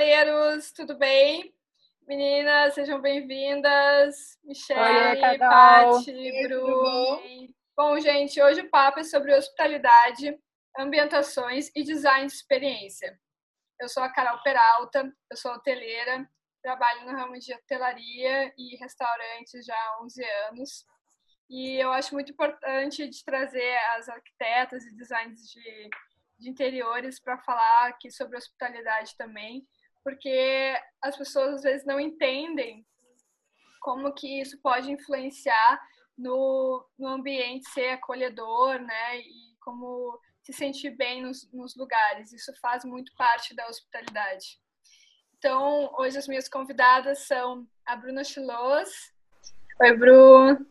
hospitaleiros, tudo bem? Meninas, sejam bem-vindas. Michelle, Paty, Bruno. Bom, gente, hoje o papo é sobre hospitalidade, ambientações e design de experiência. Eu sou a Carol Peralta, eu sou hoteleira, trabalho no ramo de hotelaria e restaurantes já há 11 anos. E eu acho muito importante de trazer as arquitetas e designers de de interiores para falar aqui sobre hospitalidade também, porque as pessoas às vezes não entendem como que isso pode influenciar no, no ambiente ser acolhedor, né? E como se sentir bem nos, nos lugares. Isso faz muito parte da hospitalidade. Então, hoje as minhas convidadas são a Bruna Chilos. Oi, Bru.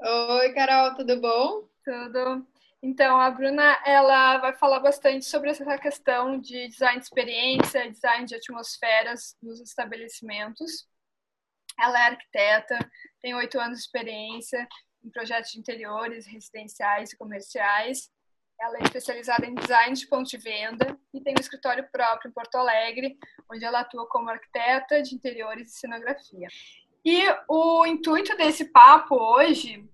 Oi, Carol, tudo bom? Tudo. Então, a Bruna ela vai falar bastante sobre essa questão de design de experiência, design de atmosferas nos estabelecimentos. Ela é arquiteta, tem oito anos de experiência em projetos de interiores, residenciais e comerciais. Ela é especializada em design de ponto de venda e tem um escritório próprio em Porto Alegre, onde ela atua como arquiteta de interiores e cenografia. E o intuito desse papo hoje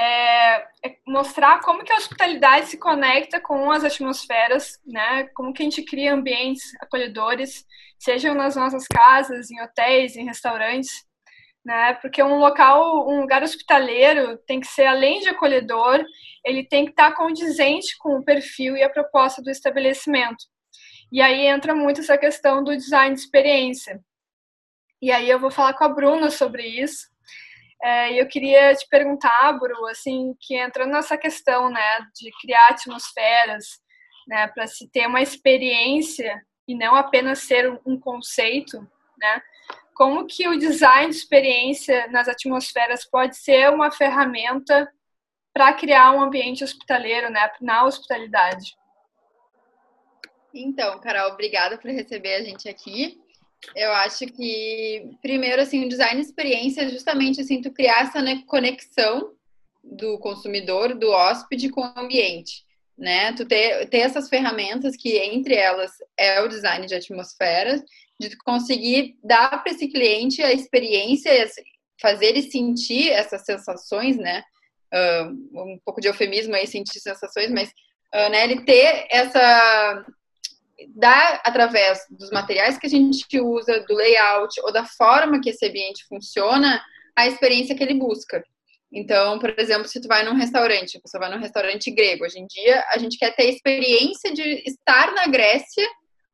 é, é, mostrar como que a hospitalidade se conecta com as atmosferas, né? Como que a gente cria ambientes acolhedores, sejam nas nossas casas, em hotéis, em restaurantes, né? Porque um local, um lugar hospitaleiro tem que ser além de acolhedor, ele tem que estar condizente com o perfil e a proposta do estabelecimento. E aí entra muito essa questão do design de experiência. E aí eu vou falar com a Bruna sobre isso, é, eu queria te perguntar, Bru, assim, que entrando nessa questão, né, de criar atmosferas, né, para se ter uma experiência e não apenas ser um conceito, né? Como que o design de experiência nas atmosferas pode ser uma ferramenta para criar um ambiente hospitaleiro, né, na hospitalidade? Então, Carol, obrigada por receber a gente aqui. Eu acho que, primeiro, assim, o design experiência é justamente, assim, tu criar essa conexão do consumidor, do hóspede com o ambiente, né? Tu ter, ter essas ferramentas que, entre elas, é o design de atmosfera, de conseguir dar para esse cliente a experiência, fazer ele sentir essas sensações, né? Um pouco de eufemismo aí, sentir sensações, mas uh, né, ele ter essa dá através dos materiais que a gente usa, do layout ou da forma que esse ambiente funciona, a experiência que ele busca. Então, por exemplo, se tu vai num restaurante, você vai num restaurante grego, hoje em dia a gente quer ter a experiência de estar na Grécia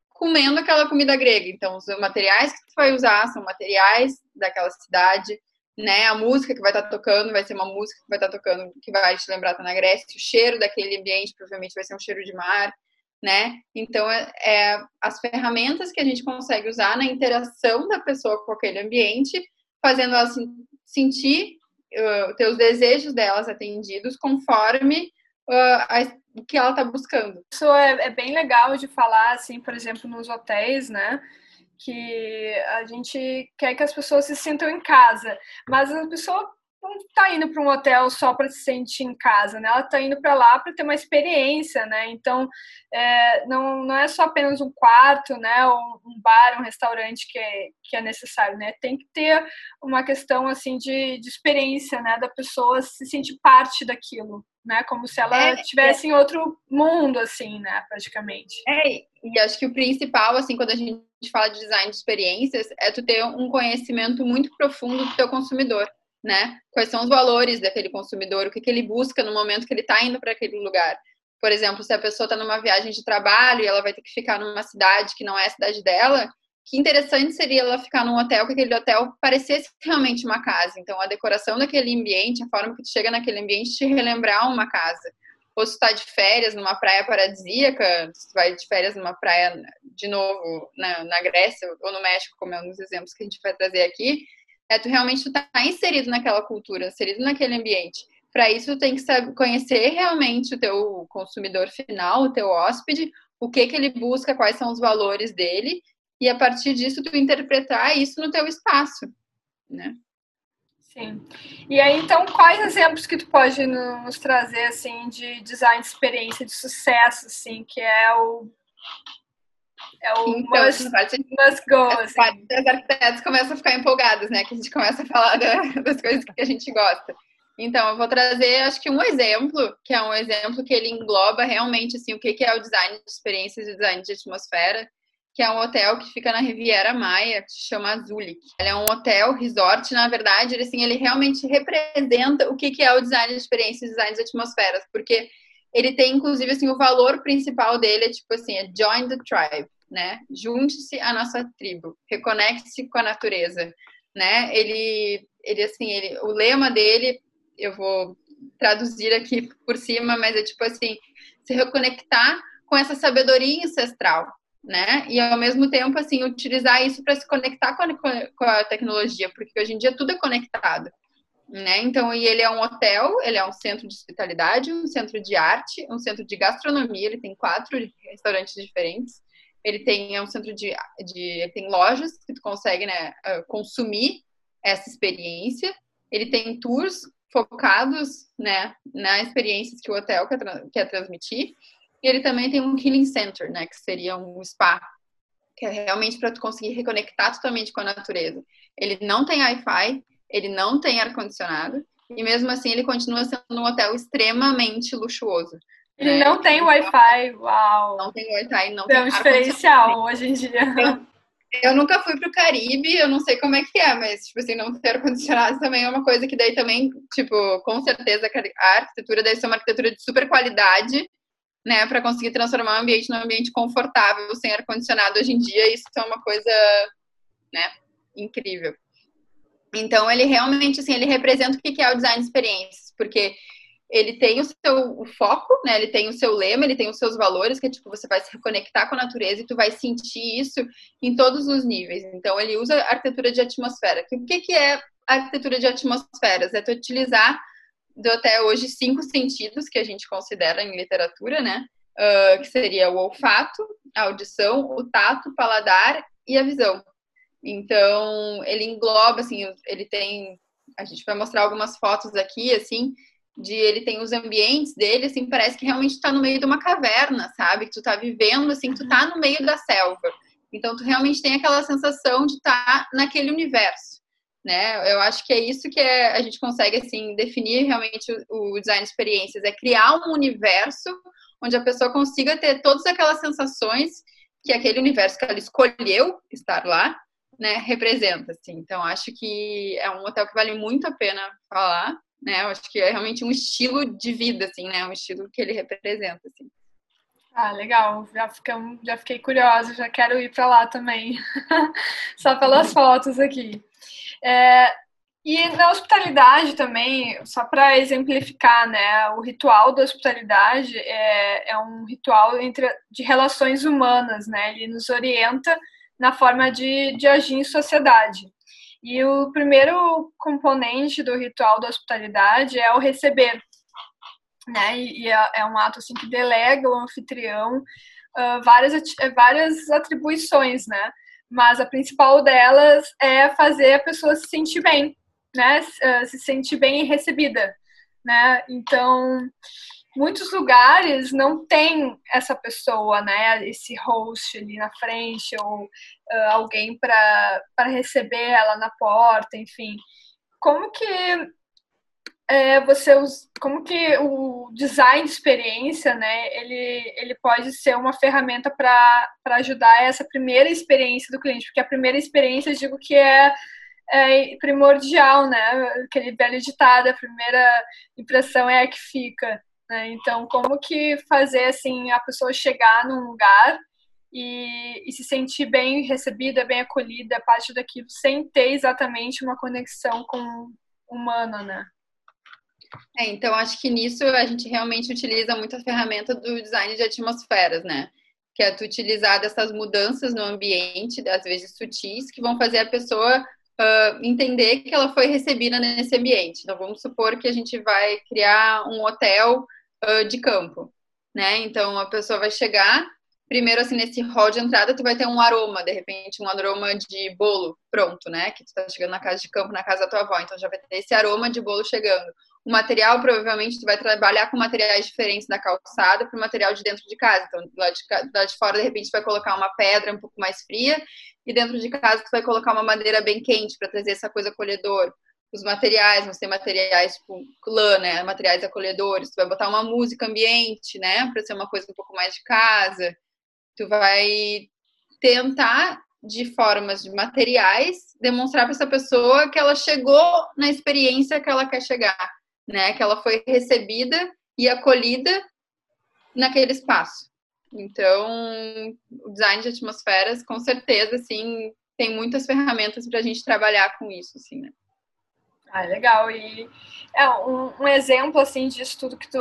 comendo aquela comida grega. Então, os materiais que tu vai usar são materiais daquela cidade, né? A música que vai estar tocando vai ser uma música que vai estar tocando que vai te lembrar estar na Grécia, o cheiro daquele ambiente provavelmente vai ser um cheiro de mar né? Então, é, é, as ferramentas que a gente consegue usar na interação da pessoa com aquele ambiente, fazendo ela sentir uh, ter os desejos delas atendidos conforme uh, a, o que ela está buscando. Isso é, é, bem legal de falar, assim, por exemplo, nos hotéis, né? Que a gente quer que as pessoas se sintam em casa, mas a pessoa não está indo para um hotel só para se sentir em casa, né? Ela está indo para lá para ter uma experiência, né? Então, é, não, não é só apenas um quarto, né? Ou um bar, um restaurante que é, que é necessário, né? Tem que ter uma questão, assim, de, de experiência, né? Da pessoa se sentir parte daquilo, né? Como se ela estivesse é, é. em outro mundo, assim, né? Praticamente. É, e acho que o principal, assim, quando a gente fala de design de experiências, é tu ter um conhecimento muito profundo do teu consumidor né? Quais são os valores daquele consumidor, o que, que ele busca no momento que ele está indo para aquele lugar. Por exemplo, se a pessoa está numa viagem de trabalho e ela vai ter que ficar numa cidade que não é a cidade dela, que interessante seria ela ficar num hotel que aquele hotel parecesse realmente uma casa. Então, a decoração daquele ambiente, a forma que tu chega naquele ambiente, te relembrar uma casa. Ou se tu tá de férias numa praia paradisíaca, se tu vai de férias numa praia, de novo, na, na Grécia ou no México, como é um dos exemplos que a gente vai trazer aqui, é tu realmente tu tá inserido naquela cultura, inserido naquele ambiente. Para isso, tu tem que saber, conhecer realmente o teu consumidor final, o teu hóspede, o que que ele busca, quais são os valores dele, e a partir disso tu interpretar isso no teu espaço, né? Sim. E aí, então, quais exemplos que tu pode nos trazer, assim, de design de experiência de sucesso, assim, que é o É o então, must, parte, must go. As, assim. as arquitetas começam a ficar empolgadas, né? Que a gente começa a falar da, das coisas que a gente gosta. Então, eu vou trazer, acho que um exemplo, que é um exemplo que ele engloba realmente, assim, o que é o design de experiências e design de atmosfera, que é um hotel que fica na Riviera Maia, que se chama Azulik. Ele é um hotel, resort, na verdade, ele, assim, ele realmente representa o que, é o design de experiência e design de atmosferas, porque ele tem, inclusive, assim, o valor principal dele é, tipo assim, é join the tribe, né? Junte-se à nossa tribo, reconecte-se com a natureza, né? Ele, ele, assim, ele, o lema dele, eu vou traduzir aqui por cima, mas é tipo assim, se reconectar com essa sabedoria ancestral, né? E ao mesmo tempo, assim, utilizar isso para se conectar com a, com a, tecnologia, porque hoje em dia tudo é conectado, né? Então, e ele é um hotel, ele é um centro de hospitalidade, um centro de arte, um centro de gastronomia, ele tem quatro restaurantes diferentes. Ele tem é um centro de, de ele tem lojas que tu consegue, né, ah, consumir essa experiência. Ele tem tours focados, né, na experiências que o hotel quer, quer transmitir. E ele também tem um healing center, né, que seria um spa, que é realmente para tu conseguir reconectar totalmente com a natureza. Ele não tem Wi-Fi, ele não tem ar condicionado e mesmo assim ele continua sendo um hotel extremamente luxuoso. Ele né? não tem Wi-Fi, uau! Não tem Wi-Fi, não tem, tem um diferencial hoje em dia. Eu, eu nunca fui pro Caribe, eu não sei como é que é, mas, tipo assim, não ter ar-condicionado também é uma coisa que daí também, tipo, com certeza a arquitetura deve ser uma arquitetura de super qualidade, né, para conseguir transformar o ambiente num ambiente confortável, sem ar-condicionado hoje em dia, isso é uma coisa, né, incrível. Então, ele realmente, assim, ele representa o que é o design de experiências, porque ele tem o seu foco, né? Ele tem o seu lema, ele tem os seus valores, que é tipo, você vai se reconectar com a natureza e tu vai sentir isso em todos os níveis. Então, ele usa arquitetura de atmosfera. O que, que é arquitetura de atmosferas? É tu utilizar do até hoje cinco sentidos que a gente considera em literatura, né? Uh, que seria o olfato, a audição, o tato, o paladar e a visão. Então, ele engloba, assim, ele tem. A gente vai mostrar algumas fotos aqui, assim, de ele tem os ambientes dele, assim, parece que realmente está no meio de uma caverna, sabe? Que tu tá vivendo, assim, tu tá no meio da selva. Então, tu realmente tem aquela sensação de estar tá naquele universo, né? Eu acho que é isso que é, a gente consegue, assim, definir realmente o, o design de experiências, é criar um universo onde a pessoa consiga ter todas aquelas sensações que aquele universo que ela escolheu estar lá, né, representa, assim. Então, acho que é um hotel que vale muito a pena falar, né? Eu acho que é realmente um estilo de vida, assim, né? Um estilo que ele representa, assim. Ah, legal. Já, ficamos, já fiquei curiosa, já quero ir para lá também. Só pelas fotos aqui. É, e na hospitalidade também, só para exemplificar, né, o ritual da hospitalidade é, é um ritual entre, de relações humanas, né? Ele nos orienta na forma de, de agir em sociedade. E o primeiro componente do ritual da hospitalidade é o receber, né? E, é, é um ato assim que delega ao anfitrião uh, várias, várias atribuições, né? Mas a principal delas é fazer a pessoa se sentir bem, né? Uh, se sentir bem recebida, né? Então, muitos lugares não tem essa pessoa, né? Esse host ali na frente ou uh, alguém para receber ela na porta, enfim. Como que é, você como que o design de experiência, né? Ele, ele pode ser uma ferramenta para ajudar essa primeira experiência do cliente, porque a primeira experiência, eu digo que é é primordial, né? Aquele velho ditado, a primeira impressão é a que fica. Né? Então, como que fazer assim a pessoa chegar num lugar e, e, se sentir bem recebida, bem acolhida, parte daquilo, sem ter exatamente uma conexão com humana, né? É, então acho que nisso a gente realmente utiliza muito a ferramenta do design de atmosferas, né? Que é tu utilizar dessas mudanças no ambiente, às vezes sutis, que vão fazer a pessoa uh, entender que ela foi recebida nesse ambiente. Então vamos supor que a gente vai criar um hotel uh, de campo, né? Então a pessoa vai chegar, primeiro assim nesse hall de entrada tu vai ter um aroma, de repente um aroma de bolo pronto, né? Que tu tá chegando na casa de campo, na casa da tua avó, então já vai ter esse aroma de bolo chegando. o material, provavelmente, tu vai trabalhar com materiais diferentes da calçada para o material de dentro de casa. Então, lá de, lá de fora, de repente, tu vai colocar uma pedra um pouco mais fria e dentro de casa tu vai colocar uma madeira bem quente para trazer essa coisa acolhedora. Os materiais, vão ser materiais tipo lã, né? Materiais acolhedores. Tu vai botar uma música ambiente, né? Para ser uma coisa um pouco mais de casa. Tu vai tentar de formas de materiais demonstrar para essa pessoa que ela chegou na experiência que ela quer chegar né? Que ela foi recebida e acolhida naquele espaço. Então, o design de atmosferas, com certeza, assim, tem muitas ferramentas para a gente trabalhar com isso, assim, né? Ah, legal. E é um, um, exemplo assim disso tudo que tu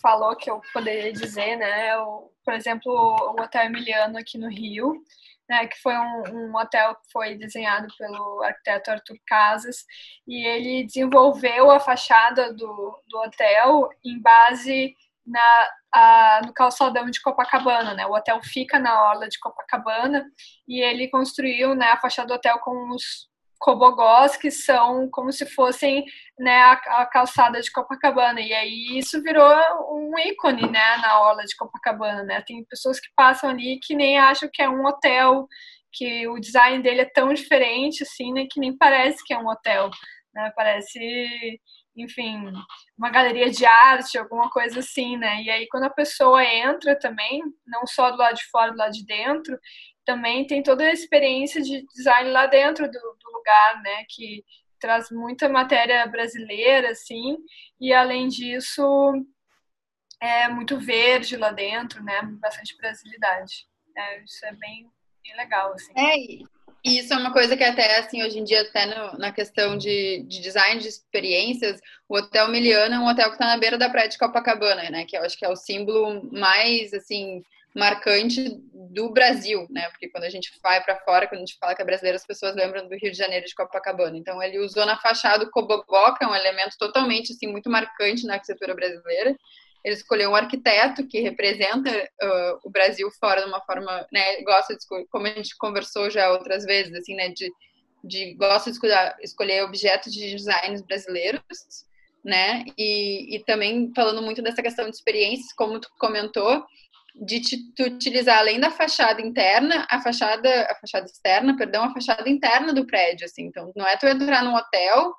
falou que eu poderia dizer, né? O, por exemplo, o Hotel Emiliano aqui no Rio né, que foi um, um, hotel que foi desenhado pelo arquiteto Arthur Casas, e ele desenvolveu a fachada do, do hotel em base na, a, no calçadão de Copacabana, né? O hotel fica na orla de Copacabana e ele construiu né, a fachada do hotel com os cobogós que são como se fossem né, a, a, calçada de Copacabana e aí isso virou um ícone né, na orla de Copacabana né? tem pessoas que passam ali que nem acham que é um hotel que o design dele é tão diferente assim né, que nem parece que é um hotel né? parece enfim uma galeria de arte alguma coisa assim né e aí quando a pessoa entra também não só do lado de fora do lado de dentro também tem toda a experiência de design lá dentro do, do lugar, né? Que traz muita matéria brasileira, assim, e além disso é muito verde lá dentro, né? Bastante brasilidade. É, isso é bem, bem legal, assim. É, e isso é uma coisa que até, assim, hoje em dia, até no, na questão de, de, design de experiências, o Hotel Miliano é um hotel que está na beira da praia de Copacabana, né? Que eu acho que é o símbolo mais, assim, marcante do Brasil, né? Porque quando a gente vai para fora, quando a gente fala que é brasileiro, as pessoas lembram do Rio de Janeiro de Copacabana. Então ele usou na fachada o cobogó, que é um elemento totalmente assim muito marcante na arquitetura brasileira. Ele escolheu um arquiteto que representa uh, o Brasil fora de uma forma, né? Gosta de como a gente conversou já outras vezes, assim, né? De, de gosta de escolher objetos de designs brasileiros, né? E, e também falando muito dessa questão de experiências, como tu comentou, de te, utilizar além da fachada interna, a fachada, a fachada externa, perdão, a fachada interna do prédio, assim. Então, não é tu entrar num hotel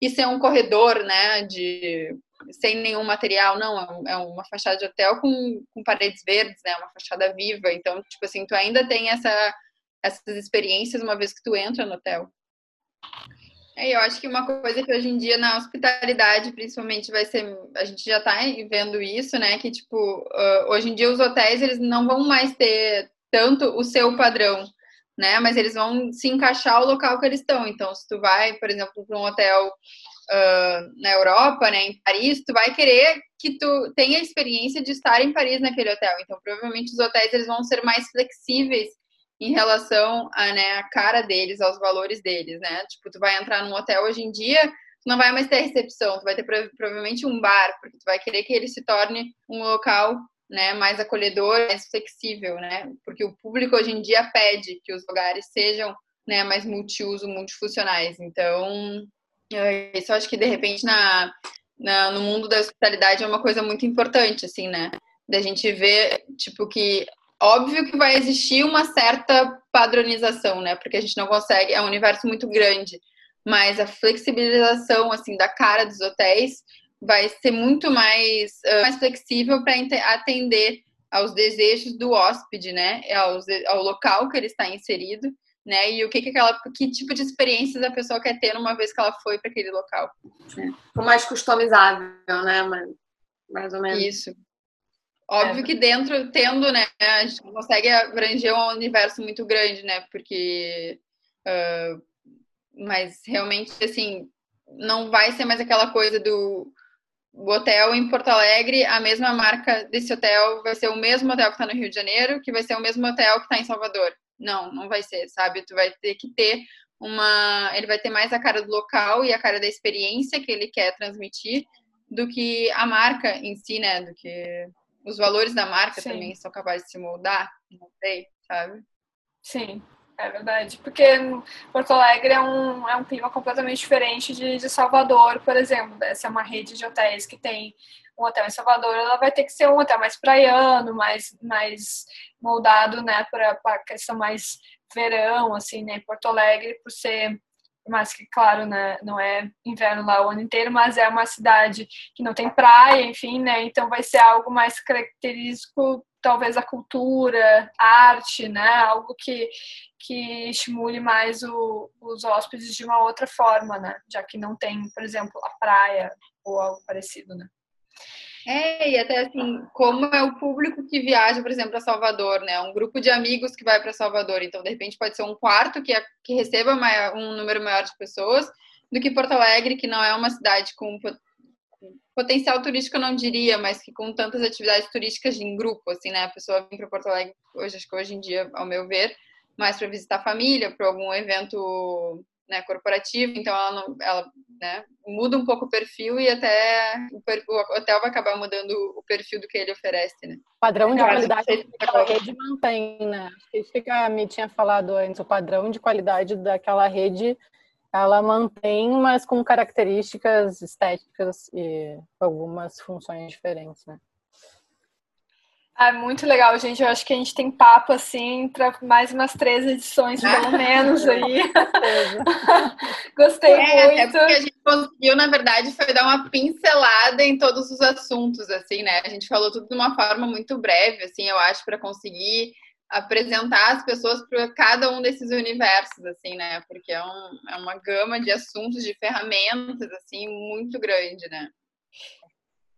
e ser um corredor, né, de sem nenhum material, não, é, é uma fachada de hotel com, com paredes verdes, né, uma fachada viva. Então, tipo assim, tu ainda tem essa, essas experiências uma vez que tu entra no hotel. É, eu acho que uma coisa que hoje em dia na hospitalidade, principalmente, vai ser. A gente já está vendo isso, né? Que, tipo, uh, hoje em dia os hotéis eles não vão mais ter tanto o seu padrão, né? Mas eles vão se encaixar ao local que eles estão. Então, se tu vai, por exemplo, para um hotel uh, na Europa, né, em Paris, tu vai querer que tu tenha a experiência de estar em Paris naquele hotel. Então, provavelmente os hotéis eles vão ser mais flexíveis em relação à né, a cara deles, aos valores deles, né? Tipo, tu vai entrar num hotel hoje em dia, tu não vai mais ter recepção, tu vai ter provavelmente um bar, porque tu vai querer que ele se torne um local né, mais acolhedor, mais flexível, né? Porque o público hoje em dia pede que os lugares sejam né, mais multiuso, multifuncionais. Então, isso eu acho que de repente na, na, no mundo da hospitalidade é uma coisa muito importante, assim, né? Da gente ver, tipo, que Óbvio que vai existir uma certa padronização, né? Porque a gente não consegue, é um universo muito grande, mas a flexibilização assim da cara dos hotéis vai ser muito mais, uh, mais flexível para atender aos desejos do hóspede, né? Ao, ao local que ele está inserido, né? E o que, que aquela, que tipo de experiências a pessoa quer ter uma vez que ela foi para aquele local. Né? O mais customizável, né? Mais ou menos. Isso. Óbvio é. que dentro, tendo, né, a gente consegue abranger um universo muito grande, né, porque. Uh, mas realmente, assim, não vai ser mais aquela coisa do hotel em Porto Alegre, a mesma marca desse hotel vai ser o mesmo hotel que está no Rio de Janeiro, que vai ser o mesmo hotel que está em Salvador. Não, não vai ser, sabe? Tu vai ter que ter uma. Ele vai ter mais a cara do local e a cara da experiência que ele quer transmitir do que a marca em si, né? Do que os valores da marca Sim. também são capazes de se moldar, não sei, sabe? Sim. É verdade, porque Porto Alegre é um, é um clima completamente diferente de, de Salvador, por exemplo. Essa é uma rede de hotéis que tem um hotel em Salvador, ela vai ter que ser um hotel mais praiano, mais, mais moldado, né, para a questão mais verão, assim, né, Porto Alegre, por ser mais que, claro, né, não é inverno lá o ano inteiro, mas é uma cidade que não tem praia, enfim, né, então vai ser algo mais característico talvez a cultura, a arte, né? Algo que, que estimule mais o, os hóspedes de uma outra forma, né? Já que não tem, por exemplo, a praia ou algo parecido, né? É, e até assim, como é o público que viaja, por exemplo, para Salvador, né? Um grupo de amigos que vai para Salvador. Então, de repente, pode ser um quarto que, é, que receba maior, um número maior de pessoas do que Porto Alegre, que não é uma cidade com potencial turístico eu não diria, mas que com tantas atividades turísticas em grupo, assim, né? A pessoa vem para Porto Alegre hoje, acho que hoje em dia, ao meu ver, mais para visitar a família, para algum evento né, corporativo, então ela, não, ela né, muda um pouco o perfil e até o, hotel vai acabar mudando o perfil do que ele oferece, né? O padrão de qualidade daquela rede mantém, né? Acho que a Mi tinha falado antes, o padrão de qualidade daquela rede ela mantém, mas com características estéticas e algumas funções diferentes, né? Ah, muito legal, gente. Eu acho que a gente tem papo assim para mais umas três edições, pelo menos aí. Gostei é, muito. É porque a gente conseguiu, na verdade, foi dar uma pincelada em todos os assuntos, assim, né? A gente falou tudo de uma forma muito breve, assim, eu acho, para conseguir apresentar as pessoas para cada um desses universos, assim, né? Porque é, um, é uma gama de assuntos, de ferramentas, assim, muito grande, né?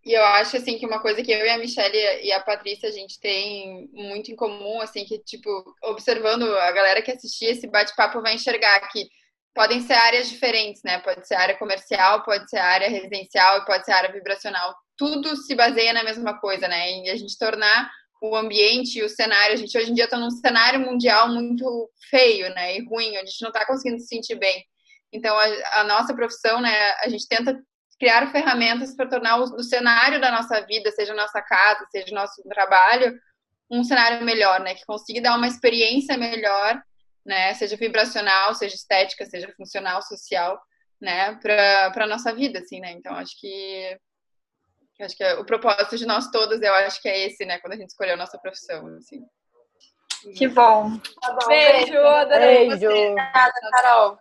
E eu acho, assim, que uma coisa que eu e a Michelle e a Patrícia, a gente tem muito em comum, assim, que, tipo, observando a galera que assistir esse bate-papo vai enxergar que podem ser áreas diferentes, né? Pode ser área comercial, pode ser área residencial, pode ser área vibracional. Tudo se baseia na mesma coisa, né? E a gente tornar o ambiente e o cenário. A gente hoje em dia está num cenário mundial muito feio, né, e ruim, a gente não está conseguindo se sentir bem. Então, a, a, nossa profissão, né, a gente tenta criar ferramentas para tornar o, o, cenário da nossa vida, seja nossa casa, seja nosso trabalho, um cenário melhor, né, que consiga dar uma experiência melhor, né, seja vibracional, seja estética, seja funcional, social, né, para a nossa vida, assim, né. Então, acho que Acho que é o propósito de nós todos, eu acho que é esse, né? Quando a gente escolheu a nossa profissão, assim. Que bom. Tá bom beijo, adorei beijo. Obrigada, Carol.